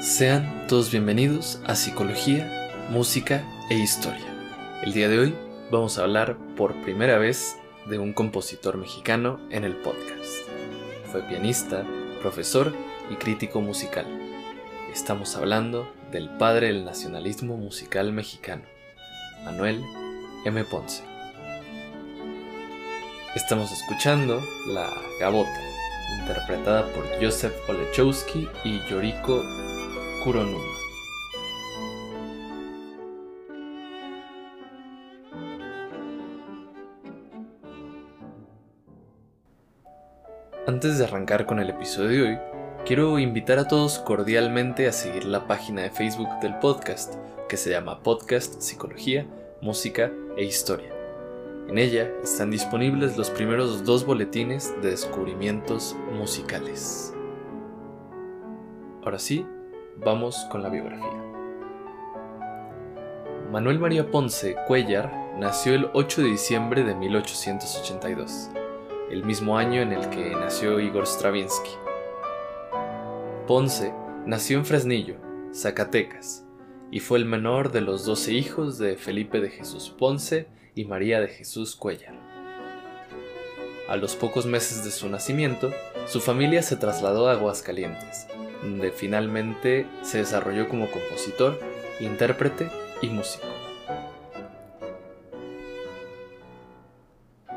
Sean todos bienvenidos a Psicología, Música e Historia. El día de hoy vamos a hablar por primera vez de un compositor mexicano en el podcast. Fue pianista, profesor y crítico musical. Estamos hablando del padre del nacionalismo musical mexicano, Manuel M. Ponce. Estamos escuchando La Gabota, interpretada por Joseph Olechowski y Yoriko Kuronuma. Antes de arrancar con el episodio de hoy, quiero invitar a todos cordialmente a seguir la página de Facebook del podcast, que se llama Podcast Psicología, Música e Historia. En ella están disponibles los primeros dos boletines de descubrimientos musicales. Ahora sí, vamos con la biografía. Manuel María Ponce Cuellar nació el 8 de diciembre de 1882, el mismo año en el que nació Igor Stravinsky. Ponce nació en Fresnillo, Zacatecas, y fue el menor de los doce hijos de Felipe de Jesús Ponce y María de Jesús Cuellar. A los pocos meses de su nacimiento, su familia se trasladó a Aguascalientes, donde finalmente se desarrolló como compositor, intérprete y músico.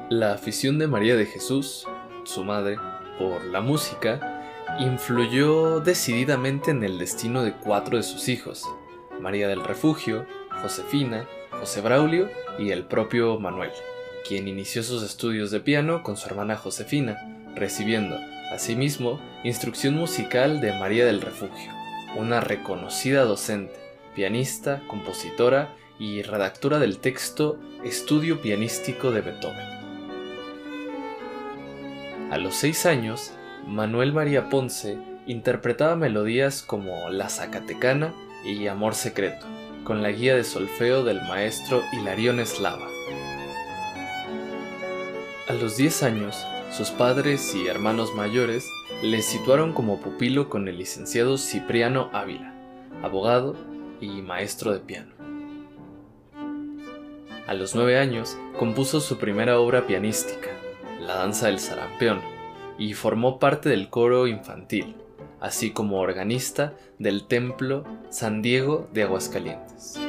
La afición de María de Jesús, su madre, por la música, influyó decididamente en el destino de cuatro de sus hijos, María del Refugio, Josefina, José Braulio y el propio Manuel, quien inició sus estudios de piano con su hermana Josefina, recibiendo, asimismo, instrucción musical de María del Refugio, una reconocida docente, pianista, compositora y redactora del texto Estudio Pianístico de Beethoven. A los seis años, Manuel María Ponce interpretaba melodías como La Zacatecana y Amor Secreto, con la guía de solfeo del maestro Hilarión Eslava. A los 10 años, sus padres y hermanos mayores le situaron como pupilo con el licenciado Cipriano Ávila, abogado y maestro de piano. A los 9 años compuso su primera obra pianística, La Danza del Sarampeón, y formó parte del coro infantil, así como organista del Templo San Diego de Aguascalientes.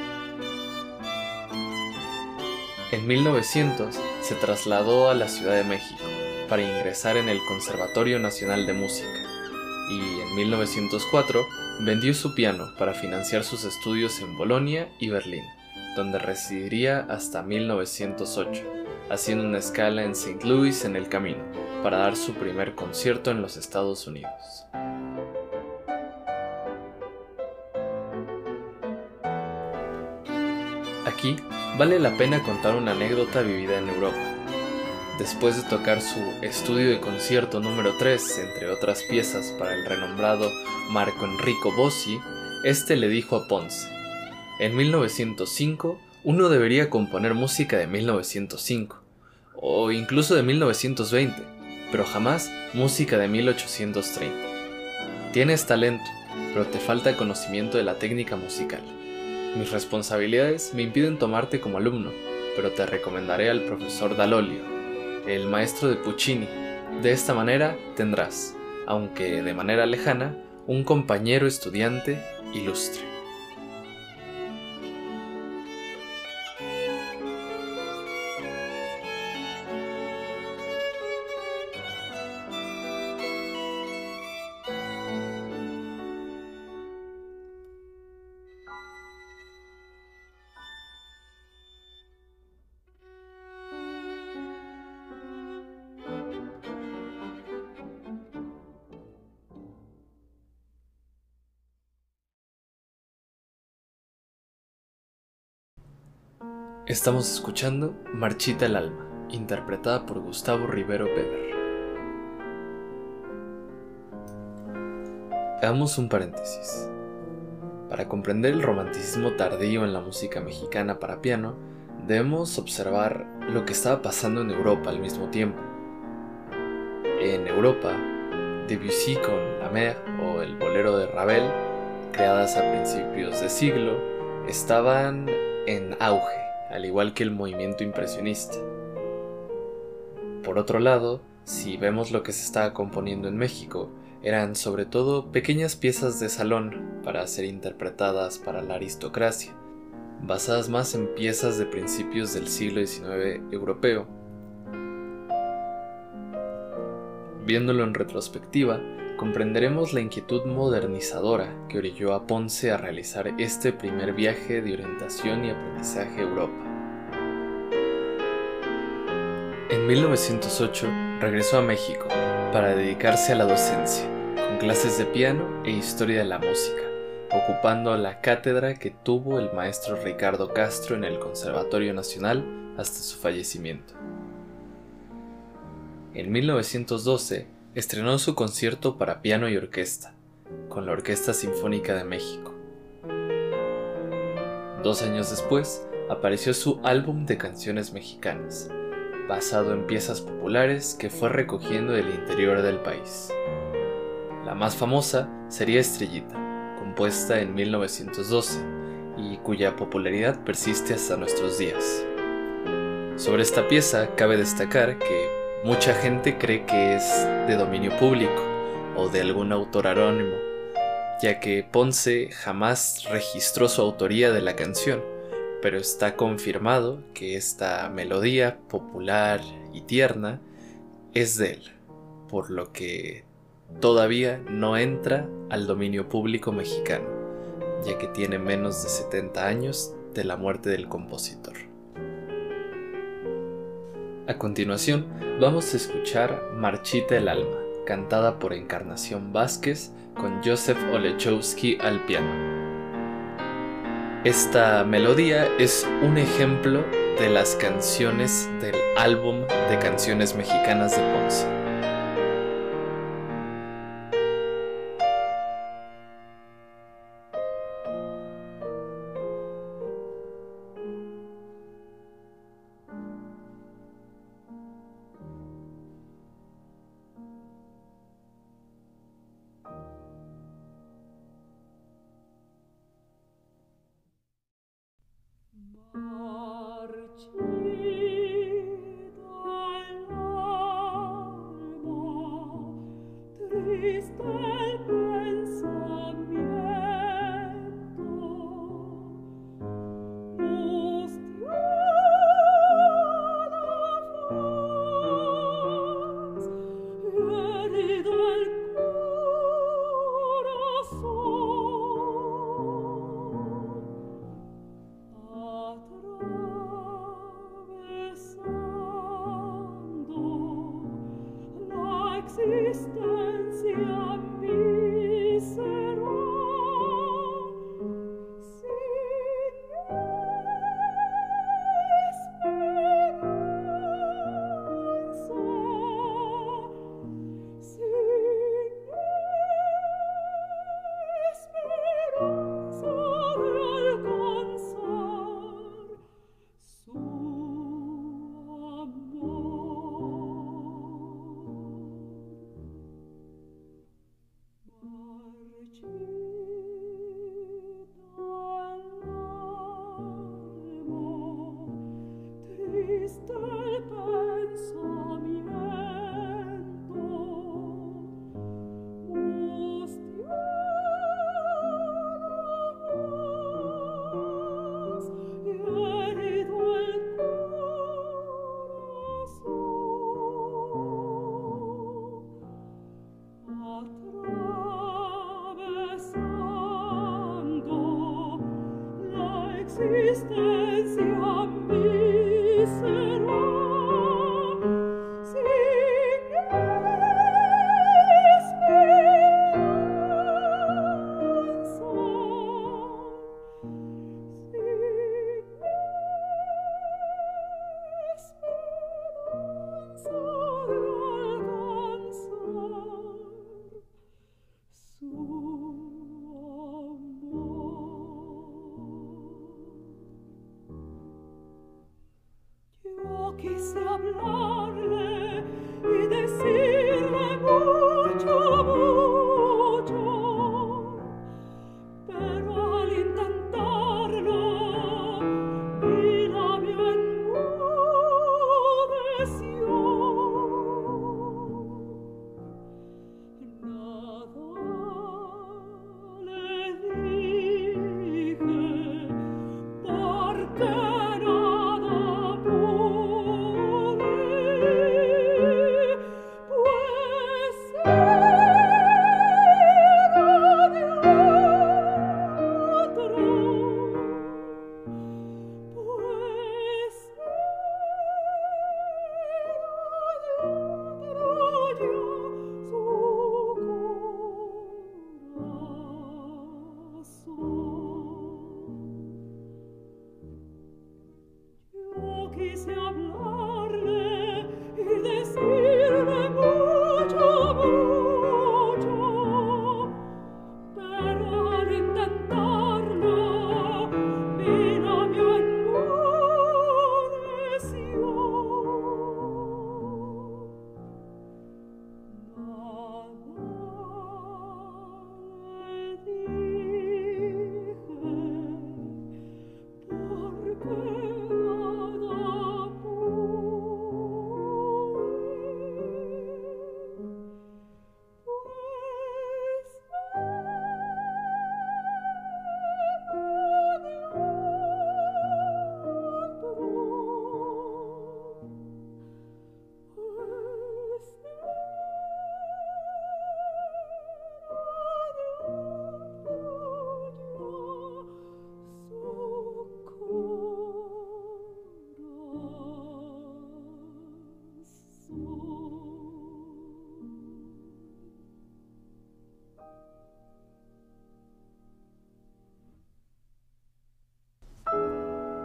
En 1900 se trasladó a la Ciudad de México para ingresar en el Conservatorio Nacional de Música y en 1904 vendió su piano para financiar sus estudios en Bolonia y Berlín, donde residiría hasta 1908, haciendo una escala en St. Louis en el camino para dar su primer concierto en los Estados Unidos. Aquí vale la pena contar una anécdota vivida en Europa. Después de tocar su estudio de concierto número 3, entre otras piezas para el renombrado Marco Enrico Bossi, este le dijo a Ponce, en 1905 uno debería componer música de 1905, o incluso de 1920, pero jamás música de 1830. Tienes talento, pero te falta conocimiento de la técnica musical. Mis responsabilidades me impiden tomarte como alumno, pero te recomendaré al profesor Dalolio, el maestro de Puccini. De esta manera tendrás, aunque de manera lejana, un compañero estudiante ilustre. Estamos escuchando Marchita el alma, interpretada por Gustavo Rivero Weber. Hagamos un paréntesis. Para comprender el romanticismo tardío en la música mexicana para piano, debemos observar lo que estaba pasando en Europa al mismo tiempo. En Europa, Debussy con La Mer o el bolero de Ravel creadas a principios de siglo, estaban en auge, al igual que el movimiento impresionista. Por otro lado, si vemos lo que se estaba componiendo en México, eran sobre todo pequeñas piezas de salón para ser interpretadas para la aristocracia, basadas más en piezas de principios del siglo XIX europeo. Viéndolo en retrospectiva, comprenderemos la inquietud modernizadora que orilló a Ponce a realizar este primer viaje de orientación y aprendizaje a Europa. En 1908 regresó a México para dedicarse a la docencia, con clases de piano e historia de la música, ocupando la cátedra que tuvo el maestro Ricardo Castro en el Conservatorio Nacional hasta su fallecimiento. En 1912 estrenó su concierto para piano y orquesta, con la Orquesta Sinfónica de México. Dos años después, apareció su álbum de canciones mexicanas, basado en piezas populares que fue recogiendo del interior del país. La más famosa sería Estrellita, compuesta en 1912 y cuya popularidad persiste hasta nuestros días. Sobre esta pieza cabe destacar que mucha gente cree que es de dominio público o de algún autor anónimo, ya que Ponce jamás registró su autoría de la canción, pero está confirmado que esta melodía popular y tierna es de él, por lo que todavía no entra al dominio público mexicano, ya que tiene menos de 70 años de la muerte del compositor. A continuación, vamos a escuchar Marchita el Alma, cantada por Encarnación Vázquez con Joseph Olechowski al piano. Esta melodía es un ejemplo de las canciones del álbum de canciones mexicanas de Ponce.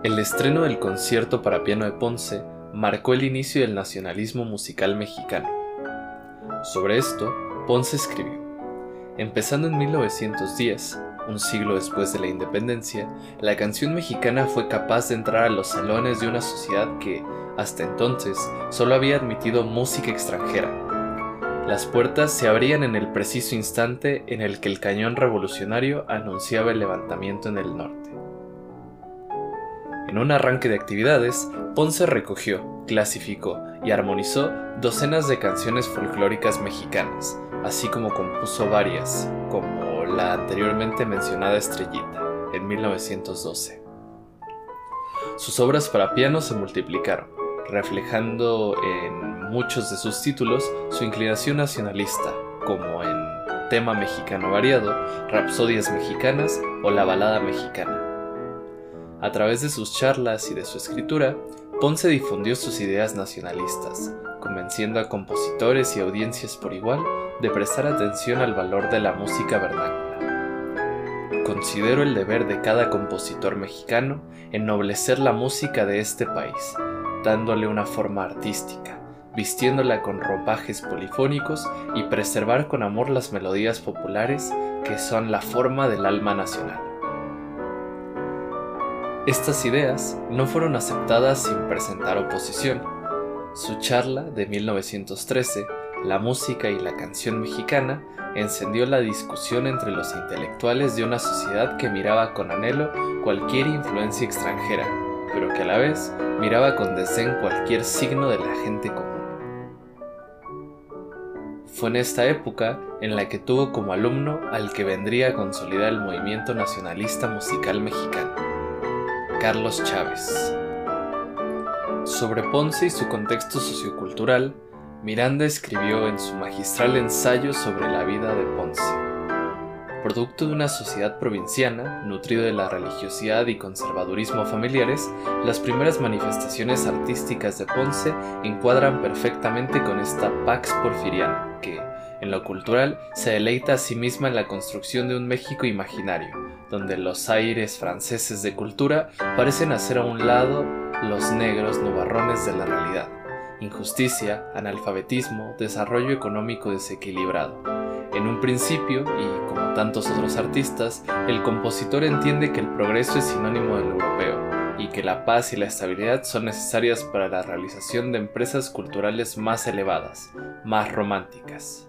El estreno del concierto para piano de Ponce marcó el inicio del nacionalismo musical mexicano. Sobre esto, Ponce escribió, empezando en 1910, un siglo después de la independencia, la canción mexicana fue capaz de entrar a los salones de una sociedad que, hasta entonces, solo había admitido música extranjera. Las puertas se abrían en el preciso instante en el que el cañón revolucionario anunciaba el levantamiento en el norte. En un arranque de actividades, Ponce recogió, clasificó y armonizó docenas de canciones folclóricas mexicanas, así como compuso varias, como la anteriormente mencionada Estrellita, en 1912. Sus obras para piano se multiplicaron, reflejando en muchos de sus títulos su inclinación nacionalista, como en Tema Mexicano Variado, Rapsodias Mexicanas o La Balada Mexicana. A través de sus charlas y de su escritura, Ponce difundió sus ideas nacionalistas, convenciendo a compositores y audiencias por igual de prestar atención al valor de la música vernácula. Considero el deber de cada compositor mexicano ennoblecer la música de este país, dándole una forma artística, vistiéndola con ropajes polifónicos y preservar con amor las melodías populares que son la forma del alma nacional. Estas ideas no fueron aceptadas sin presentar oposición. Su charla de 1913, La música y la canción mexicana, encendió la discusión entre los intelectuales de una sociedad que miraba con anhelo cualquier influencia extranjera pero que a la vez miraba con desdén cualquier signo de la gente común. Fue en esta época en la que tuvo como alumno al que vendría a consolidar el movimiento nacionalista musical mexicano, Carlos Chávez. Sobre Ponce y su contexto sociocultural, Miranda escribió en su magistral ensayo sobre la vida de Ponce Producto de una sociedad provinciana, nutrido de la religiosidad y conservadurismo familiares, las primeras manifestaciones artísticas de Ponce encuadran perfectamente con esta Pax Porfiriana, que, en lo cultural, se deleita a sí misma en la construcción de un México imaginario, donde los aires franceses de cultura parecen hacer a un lado los negros nubarrones de la realidad, injusticia, analfabetismo, desarrollo económico desequilibrado en un principio, y como tantos otros artistas, el compositor entiende que el progreso es sinónimo del europeo y que la paz y la estabilidad son necesarias para la realización de empresas culturales más elevadas, más románticas.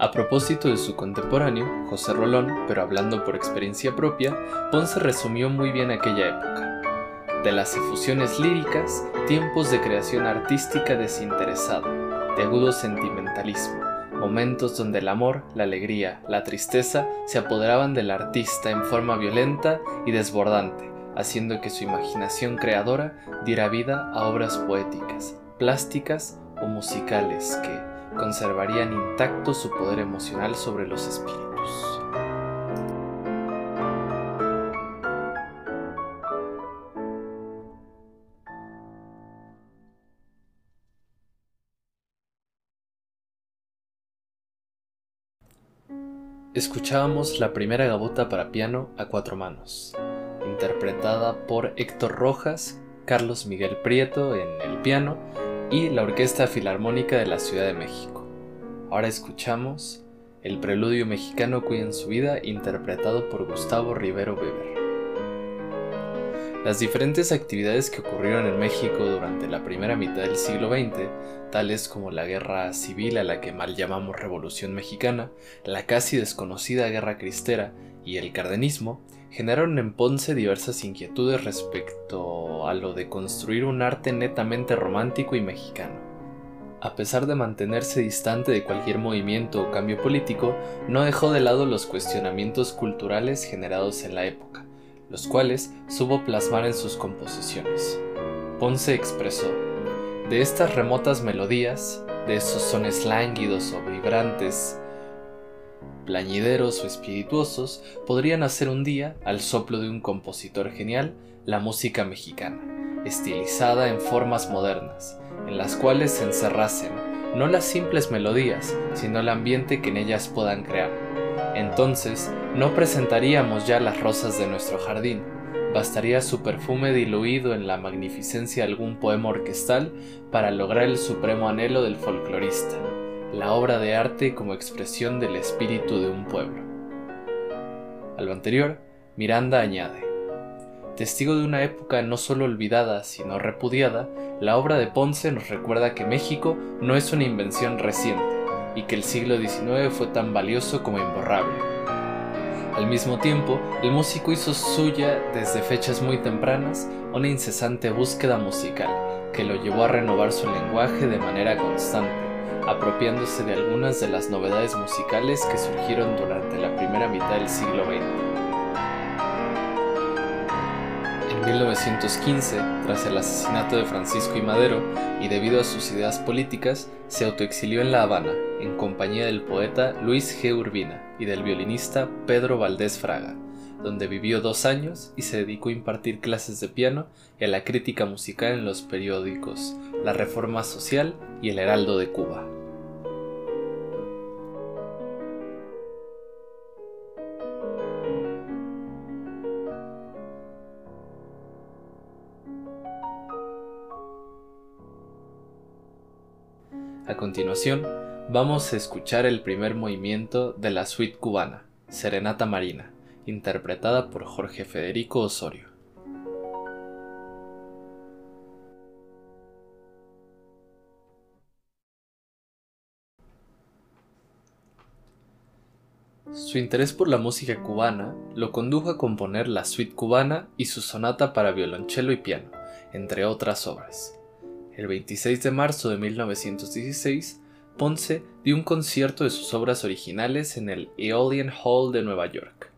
A propósito de su contemporáneo, José Rolón, pero hablando por experiencia propia, Ponce resumió muy bien aquella época. De las efusiones líricas, tiempos de creación artística desinteresada, de agudo sentimentalismo, momentos donde el amor, la alegría, la tristeza se apoderaban del artista en forma violenta y desbordante, haciendo que su imaginación creadora diera vida a obras poéticas, plásticas o musicales que conservarían intacto su poder emocional sobre los espíritus. Escuchábamos la primera gabota para piano a cuatro manos, interpretada por Héctor Rojas, Carlos Miguel Prieto en el piano y la Orquesta Filarmónica de la Ciudad de México. Ahora escuchamos el preludio mexicano Cuiden su vida, interpretado por Gustavo Rivero Weber. Las diferentes actividades que ocurrieron en México durante la primera mitad del siglo XX, tales como la guerra civil a la que mal llamamos Revolución Mexicana, la casi desconocida Guerra Cristera y el cardenismo, generaron en Ponce diversas inquietudes respecto a lo de construir un arte netamente romántico y mexicano. A pesar de mantenerse distante de cualquier movimiento o cambio político, no dejó de lado los cuestionamientos culturales generados en la época los cuales supo plasmar en sus composiciones. Ponce expresó, de estas remotas melodías, de esos sones lánguidos o vibrantes, plañideros o espirituosos, podrían hacer un día, al soplo de un compositor genial, la música mexicana, estilizada en formas modernas, en las cuales se encerrasen no las simples melodías, sino el ambiente que en ellas puedan crear. Entonces no presentaríamos ya las rosas de nuestro jardín, bastaría su perfume diluido en la magnificencia de algún poema orquestal para lograr el supremo anhelo del folclorista, la obra de arte como expresión del espíritu de un pueblo. A lo anterior, Miranda añade, Testigo de una época no solo olvidada, sino repudiada, la obra de Ponce nos recuerda que México no es una invención reciente y que el siglo XIX fue tan valioso como imborrable. Al mismo tiempo, el músico hizo suya desde fechas muy tempranas una incesante búsqueda musical que lo llevó a renovar su lenguaje de manera constante, apropiándose de algunas de las novedades musicales que surgieron durante la primera mitad del siglo XX. 1915, tras el asesinato de Francisco y Madero, y debido a sus ideas políticas, se autoexilió en La Habana, en compañía del poeta Luis G. Urbina y del violinista Pedro Valdés Fraga, donde vivió dos años y se dedicó a impartir clases de piano y a la crítica musical en los periódicos La Reforma Social y El Heraldo de Cuba. A continuación, vamos a escuchar el primer movimiento de la suite cubana, Serenata Marina, interpretada por Jorge Federico Osorio. Su interés por la música cubana lo condujo a componer la suite cubana y su sonata para violonchelo y piano, entre otras obras. El 26 de marzo de 1916, Ponce dio un concierto de sus obras originales en el Aeolian Hall de Nueva York.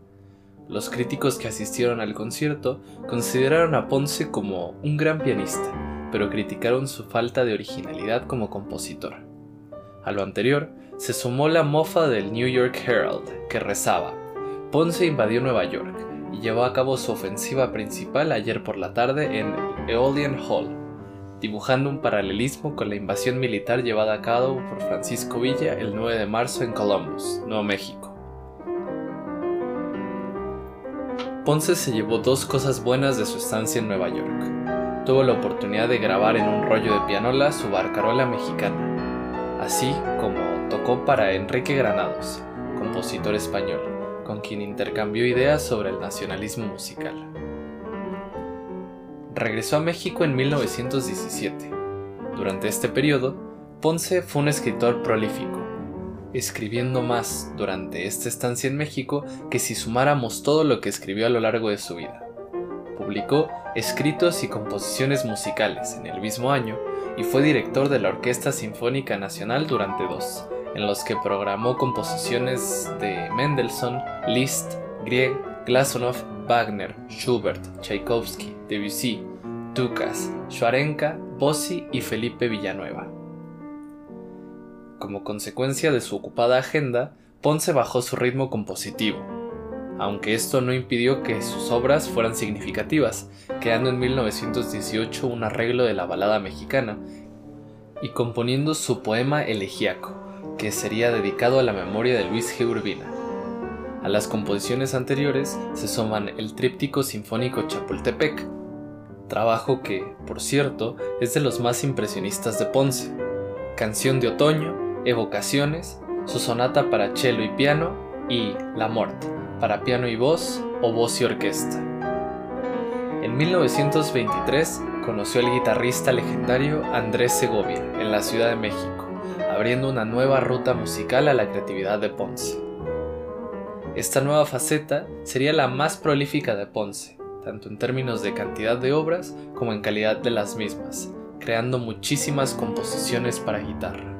Los críticos que asistieron al concierto consideraron a Ponce como un gran pianista, pero criticaron su falta de originalidad como compositor. A lo anterior, se sumó la mofa del New York Herald, que rezaba, Ponce invadió Nueva York y llevó a cabo su ofensiva principal ayer por la tarde en Aeolian Hall, dibujando un paralelismo con la invasión militar llevada a cabo por Francisco Villa el 9 de marzo en Columbus, Nuevo México. Ponce se llevó dos cosas buenas de su estancia en Nueva York. Tuvo la oportunidad de grabar en un rollo de pianola su barcarola mexicana, así como tocó para Enrique Granados, compositor español, con quien intercambió ideas sobre el nacionalismo musical regresó a México en 1917. Durante este periodo, Ponce fue un escritor prolífico, escribiendo más durante esta estancia en México que si sumáramos todo lo que escribió a lo largo de su vida. Publicó escritos y composiciones musicales en el mismo año y fue director de la Orquesta Sinfónica Nacional durante dos, en los que programó composiciones de Mendelssohn, Liszt, Grieg, Glasonov, Wagner, Schubert, Tchaikovsky, Debussy, Dukas, Schwarenka, Bossi y Felipe Villanueva. Como consecuencia de su ocupada agenda, Ponce bajó su ritmo compositivo, aunque esto no impidió que sus obras fueran significativas, creando en 1918 un arreglo de la balada mexicana y componiendo su poema Elegíaco, que sería dedicado a la memoria de Luis G. Urbina. A las composiciones anteriores se suman el tríptico sinfónico Chapultepec, trabajo que, por cierto, es de los más impresionistas de Ponce. Canción de otoño, Evocaciones, su sonata para cello y piano y La Morte, para piano y voz o voz y orquesta. En 1923 conoció al guitarrista legendario Andrés Segovia en la Ciudad de México, abriendo una nueva ruta musical a la creatividad de Ponce. Esta nueva faceta sería la más prolífica de Ponce, tanto en términos de cantidad de obras como en calidad de las mismas, creando muchísimas composiciones para guitarra.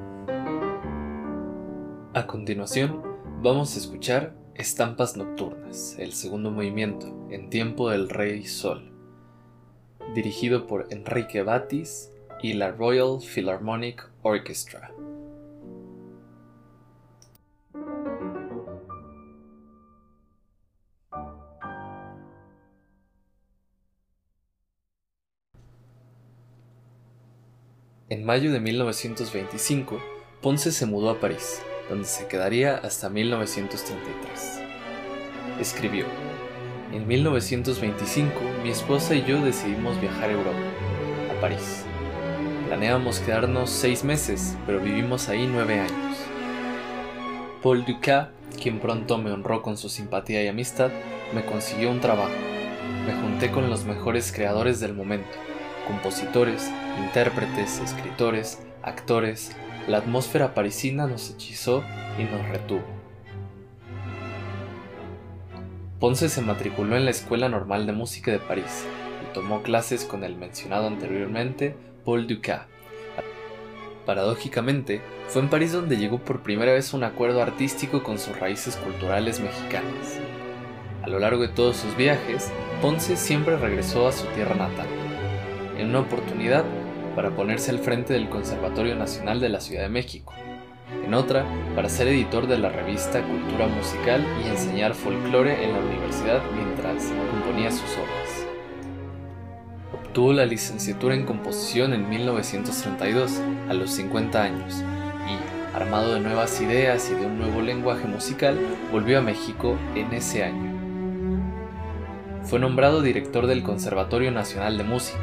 A continuación, vamos a escuchar Estampas Nocturnas, el segundo movimiento, en tiempo del Rey Sol, dirigido por Enrique Batis y la Royal Philharmonic Orchestra. En mayo de 1925, Ponce se mudó a París, donde se quedaría hasta 1933. Escribió, En 1925, mi esposa y yo decidimos viajar a Europa, a París. Planeábamos quedarnos seis meses, pero vivimos ahí nueve años. Paul Ducat, quien pronto me honró con su simpatía y amistad, me consiguió un trabajo. Me junté con los mejores creadores del momento, compositores, intérpretes, escritores, actores. La atmósfera parisina nos hechizó y nos retuvo. Ponce se matriculó en la Escuela Normal de Música de París y tomó clases con el mencionado anteriormente Paul Ducat. Paradójicamente, fue en París donde llegó por primera vez un acuerdo artístico con sus raíces culturales mexicanas. A lo largo de todos sus viajes, Ponce siempre regresó a su tierra natal. En una oportunidad, para ponerse al frente del Conservatorio Nacional de la Ciudad de México, en otra para ser editor de la revista Cultura Musical y enseñar folclore en la universidad mientras componía sus obras. Obtuvo la licenciatura en composición en 1932, a los 50 años, y, armado de nuevas ideas y de un nuevo lenguaje musical, volvió a México en ese año. Fue nombrado director del Conservatorio Nacional de Música,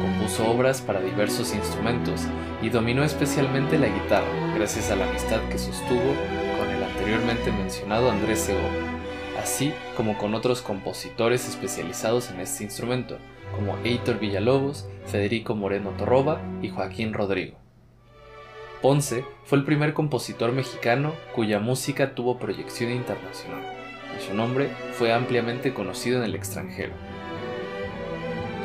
compuso obras para diversos instrumentos y dominó especialmente la guitarra, gracias a la amistad que sostuvo con el anteriormente mencionado Andrés Segovia, así como con otros compositores especializados en este instrumento, como Heitor Villalobos, Federico Moreno Torroba y Joaquín Rodrigo. Ponce fue el primer compositor mexicano cuya música tuvo proyección internacional, y su nombre fue ampliamente conocido en el extranjero.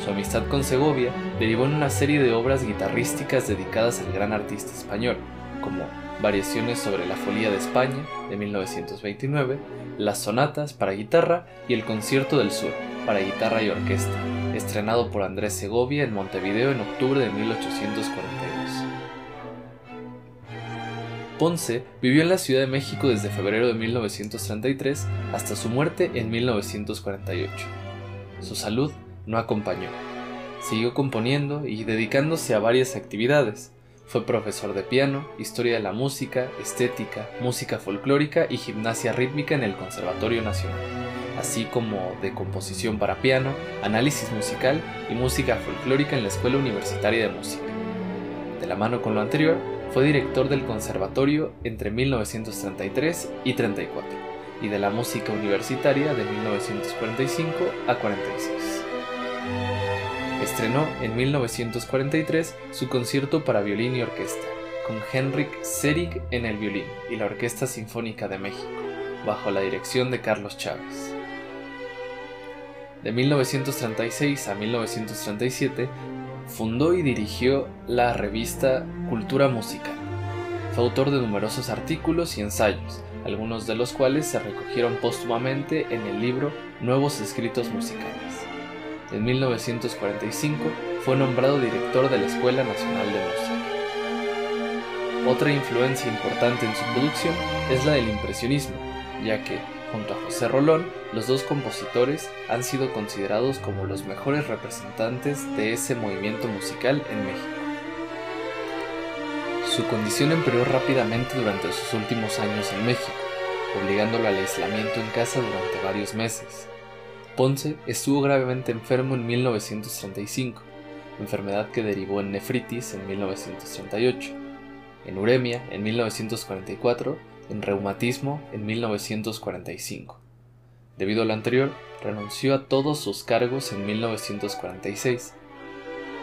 Su amistad con Segovia derivó en una serie de obras guitarrísticas dedicadas al gran artista español, como Variaciones sobre la Folía de España de 1929, Las Sonatas para guitarra y El Concierto del Sur para guitarra y orquesta, estrenado por Andrés Segovia en Montevideo en octubre de 1842. Ponce vivió en la Ciudad de México desde febrero de 1933 hasta su muerte en 1948. Su salud no acompañó. Siguió componiendo y dedicándose a varias actividades. Fue profesor de piano, historia de la música, estética, música folclórica y gimnasia rítmica en el Conservatorio Nacional, así como de composición para piano, análisis musical y música folclórica en la Escuela Universitaria de Música. De la mano con lo anterior, fue director del conservatorio entre 1933 y 34 y de la música universitaria de 1945 a 46 estrenó en 1943 su concierto para violín y orquesta, con Henrik Serig en el violín y la Orquesta Sinfónica de México, bajo la dirección de Carlos Chávez. De 1936 a 1937 fundó y dirigió la revista Cultura Musical. Fue autor de numerosos artículos y ensayos, algunos de los cuales se recogieron póstumamente en el libro Nuevos Escritos Musicales. En 1945 fue nombrado director de la Escuela Nacional de Música. Otra influencia importante en su producción es la del impresionismo, ya que, junto a José Rolón, los dos compositores han sido considerados como los mejores representantes de ese movimiento musical en México. Su condición empeoró rápidamente durante sus últimos años en México, obligándolo al aislamiento en casa durante varios meses. Ponce estuvo gravemente enfermo en 1935, enfermedad que derivó en nefritis en 1938, en uremia en 1944, en reumatismo en 1945. Debido a lo anterior, renunció a todos sus cargos en 1946.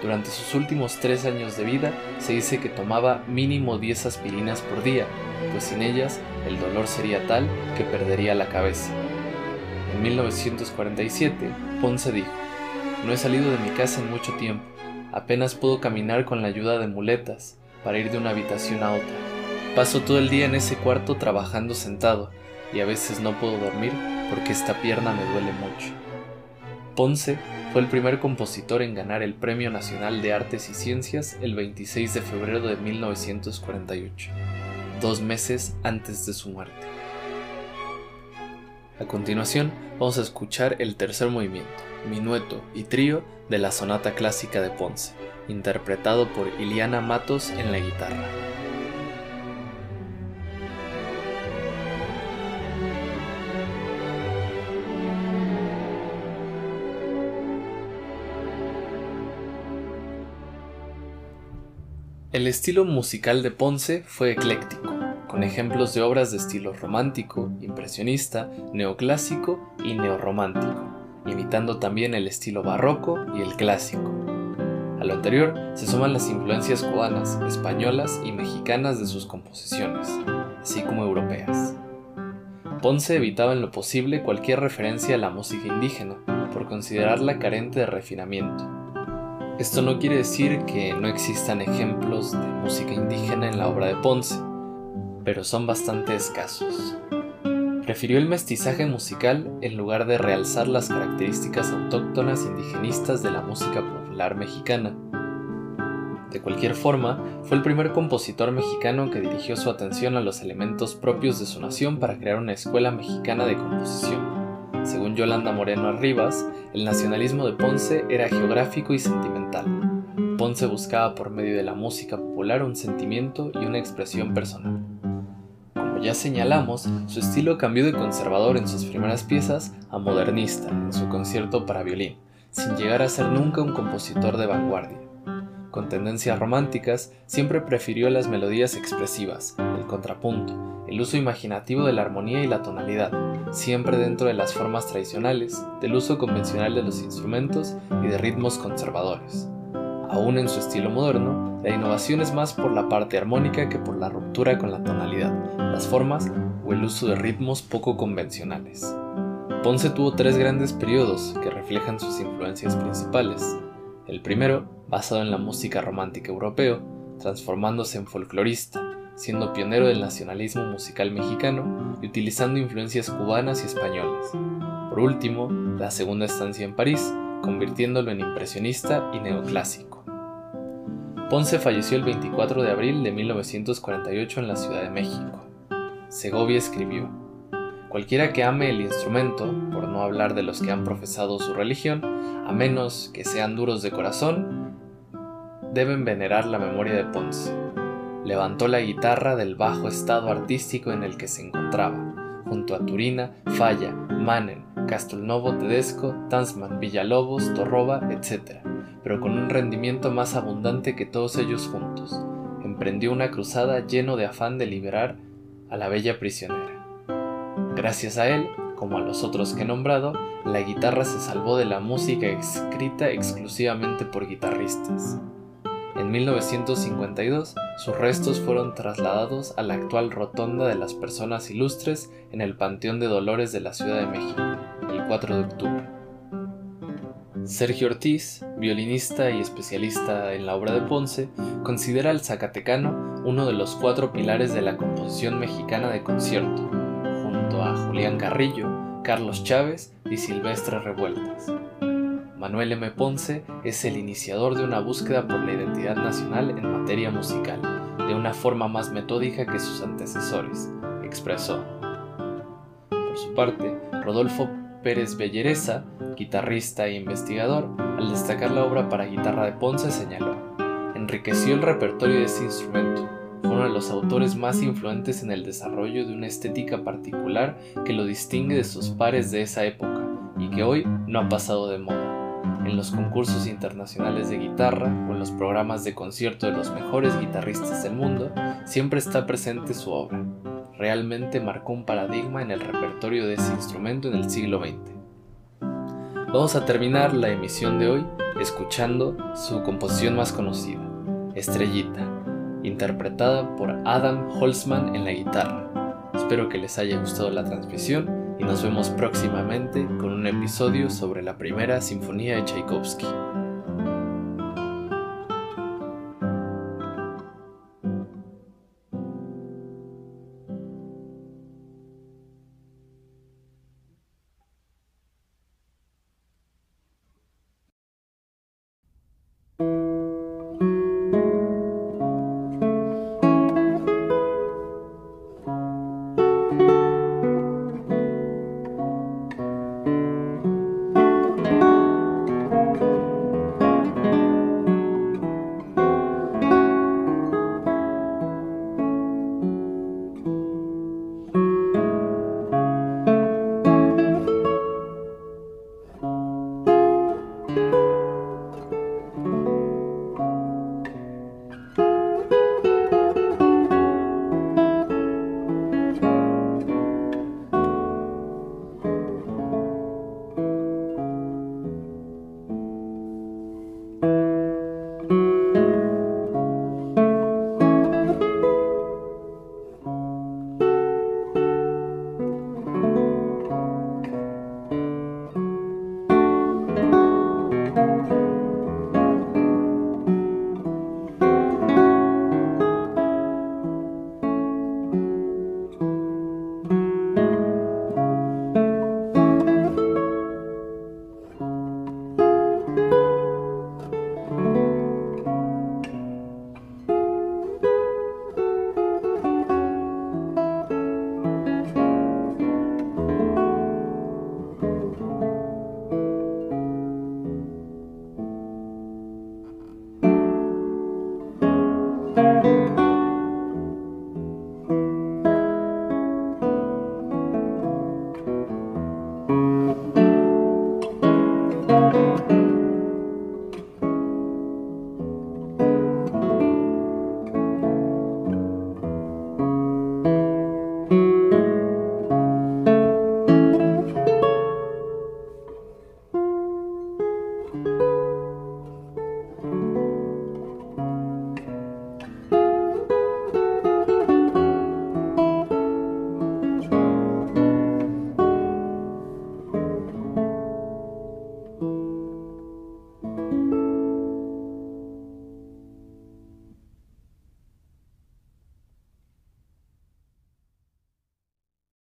Durante sus últimos tres años de vida se dice que tomaba mínimo 10 aspirinas por día, pues sin ellas el dolor sería tal que perdería la cabeza. En 1947, Ponce dijo, No he salido de mi casa en mucho tiempo, apenas puedo caminar con la ayuda de muletas para ir de una habitación a otra. Paso todo el día en ese cuarto trabajando sentado y a veces no puedo dormir porque esta pierna me duele mucho. Ponce fue el primer compositor en ganar el Premio Nacional de Artes y Ciencias el 26 de febrero de 1948, dos meses antes de su muerte. A continuación, vamos a escuchar el tercer movimiento, minueto y trío de la Sonata Clásica de Ponce, interpretado por Iliana Matos en la guitarra. El estilo musical de Ponce fue ecléctico con ejemplos de obras de estilo romántico, impresionista, neoclásico y neorromántico, imitando también el estilo barroco y el clásico. A lo anterior se suman las influencias cubanas, españolas y mexicanas de sus composiciones, así como europeas. Ponce evitaba en lo posible cualquier referencia a la música indígena, por considerarla carente de refinamiento, esto no quiere decir que no existan ejemplos de música indígena en la obra de Ponce, pero son bastante escasos. Prefirió el mestizaje musical en lugar de realzar las características autóctonas indigenistas de la música popular mexicana. De cualquier forma, fue el primer compositor mexicano que dirigió su atención a los elementos propios de su nación para crear una escuela mexicana de composición. Según Yolanda Moreno Arribas, el nacionalismo de Ponce era geográfico y sentimental. Ponce buscaba por medio de la música popular un sentimiento y una expresión personal. Como ya señalamos, su estilo cambió de conservador en sus primeras piezas a modernista en su concierto para violín, sin llegar a ser nunca un compositor de vanguardia. Con tendencias románticas, siempre prefirió las melodías expresivas, el contrapunto, el uso imaginativo de la armonía y la tonalidad, siempre dentro de las formas tradicionales, del uso convencional de los instrumentos y de ritmos conservadores. Aún en su estilo moderno, la innovación es más por la parte armónica que por la ruptura con la tonalidad, las formas o el uso de ritmos poco convencionales. Ponce tuvo tres grandes periodos que reflejan sus influencias principales. El primero, basado en la música romántica europeo, transformándose en folclorista, siendo pionero del nacionalismo musical mexicano y utilizando influencias cubanas y españolas. Por último, la segunda estancia en París, convirtiéndolo en impresionista y neoclásico. Ponce falleció el 24 de abril de 1948 en la Ciudad de México. Segovia escribió, Cualquiera que ame el instrumento, por no hablar de los que han profesado su religión, a menos que sean duros de corazón, deben venerar la memoria de Ponce levantó la guitarra del bajo estado artístico en el que se encontraba, junto a Turina, Falla, Manen, Castelnovo Tedesco, Tansman, Villalobos, Torroba, etc., pero con un rendimiento más abundante que todos ellos juntos. Emprendió una cruzada lleno de afán de liberar a la bella prisionera. Gracias a él, como a los otros que he nombrado, la guitarra se salvó de la música escrita exclusivamente por guitarristas. En 1952, sus restos fueron trasladados a la actual Rotonda de las Personas Ilustres en el Panteón de Dolores de la Ciudad de México, el 4 de octubre. Sergio Ortiz, violinista y especialista en la obra de Ponce, considera al Zacatecano uno de los cuatro pilares de la composición mexicana de concierto, junto a Julián Carrillo, Carlos Chávez y Silvestre Revueltas. Manuel M. Ponce es el iniciador de una búsqueda por la identidad nacional en materia musical, de una forma más metódica que sus antecesores, expresó. Por su parte, Rodolfo Pérez Bellereza, guitarrista e investigador, al destacar la obra para guitarra de Ponce señaló, enriqueció el repertorio de este instrumento, fue uno de los autores más influentes en el desarrollo de una estética particular que lo distingue de sus pares de esa época y que hoy no ha pasado de moda en los concursos internacionales de guitarra o en los programas de concierto de los mejores guitarristas del mundo, siempre está presente su obra. Realmente marcó un paradigma en el repertorio de ese instrumento en el siglo XX. Vamos a terminar la emisión de hoy escuchando su composición más conocida, Estrellita, interpretada por Adam Holzman en la guitarra. Espero que les haya gustado la transmisión y nos vemos próximamente con un episodio sobre la primera sinfonía de Tchaikovsky.